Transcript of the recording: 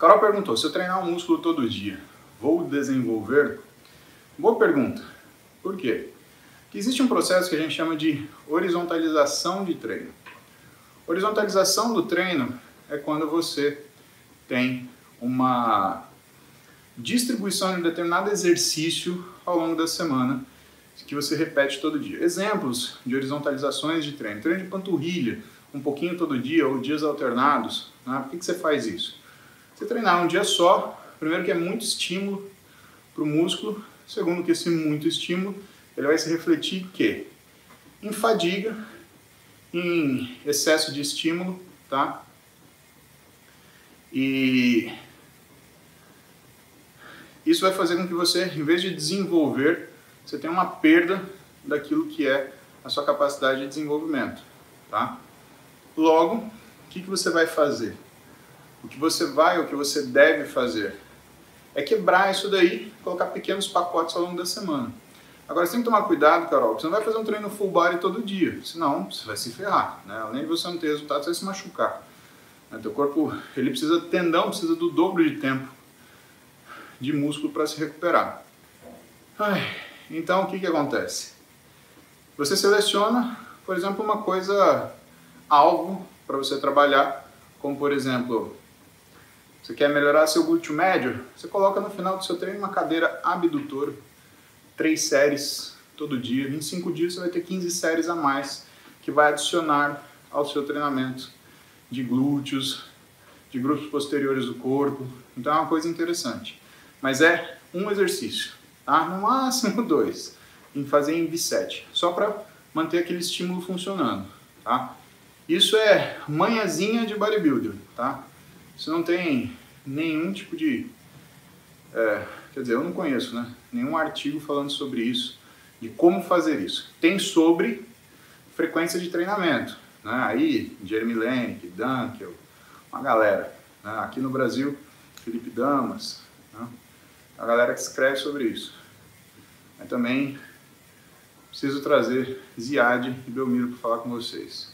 Carol perguntou: se eu treinar um músculo todo dia, vou desenvolver? Boa pergunta. Por quê? Porque existe um processo que a gente chama de horizontalização de treino. Horizontalização do treino é quando você tem uma distribuição de um determinado exercício ao longo da semana que você repete todo dia. Exemplos de horizontalizações de treino. Treino de panturrilha, um pouquinho todo dia ou dias alternados. Né? Por que, que você faz isso? Você treinar um dia só, primeiro que é muito estímulo para o músculo, segundo que esse muito estímulo ele vai se refletir que em fadiga, em excesso de estímulo, tá? E isso vai fazer com que você, em vez de desenvolver, você tenha uma perda daquilo que é a sua capacidade de desenvolvimento, tá? Logo, o que, que você vai fazer? O que você vai, o que você deve fazer é quebrar isso daí, colocar pequenos pacotes ao longo da semana. Agora você tem que tomar cuidado, Carol, você não vai fazer um treino full body todo dia, senão você vai se ferrar, né? Além de você não ter resultado, você vai se machucar. O teu corpo, ele precisa tendão, precisa do dobro de tempo de músculo para se recuperar. Ai, então o que que acontece? Você seleciona, por exemplo, uma coisa alvo para você trabalhar, como por exemplo, você quer melhorar seu glúteo médio, você coloca no final do seu treino uma cadeira abdutora três séries todo dia. Em cinco dias você vai ter 15 séries a mais que vai adicionar ao seu treinamento de glúteos, de grupos posteriores do corpo. Então é uma coisa interessante. Mas é um exercício, tá? No máximo dois, em fazer em bisete, só para manter aquele estímulo funcionando, tá? Isso é manhãzinha de bodybuilder, tá? Isso não tem nenhum tipo de é, Quer dizer, eu não conheço né, nenhum artigo falando sobre isso, de como fazer isso. Tem sobre frequência de treinamento. Né? Aí, Jeremy Lenk, Dunkel, uma galera. Né? Aqui no Brasil, Felipe Damas, né? a galera que escreve sobre isso. Mas também preciso trazer Ziad e Belmiro para falar com vocês.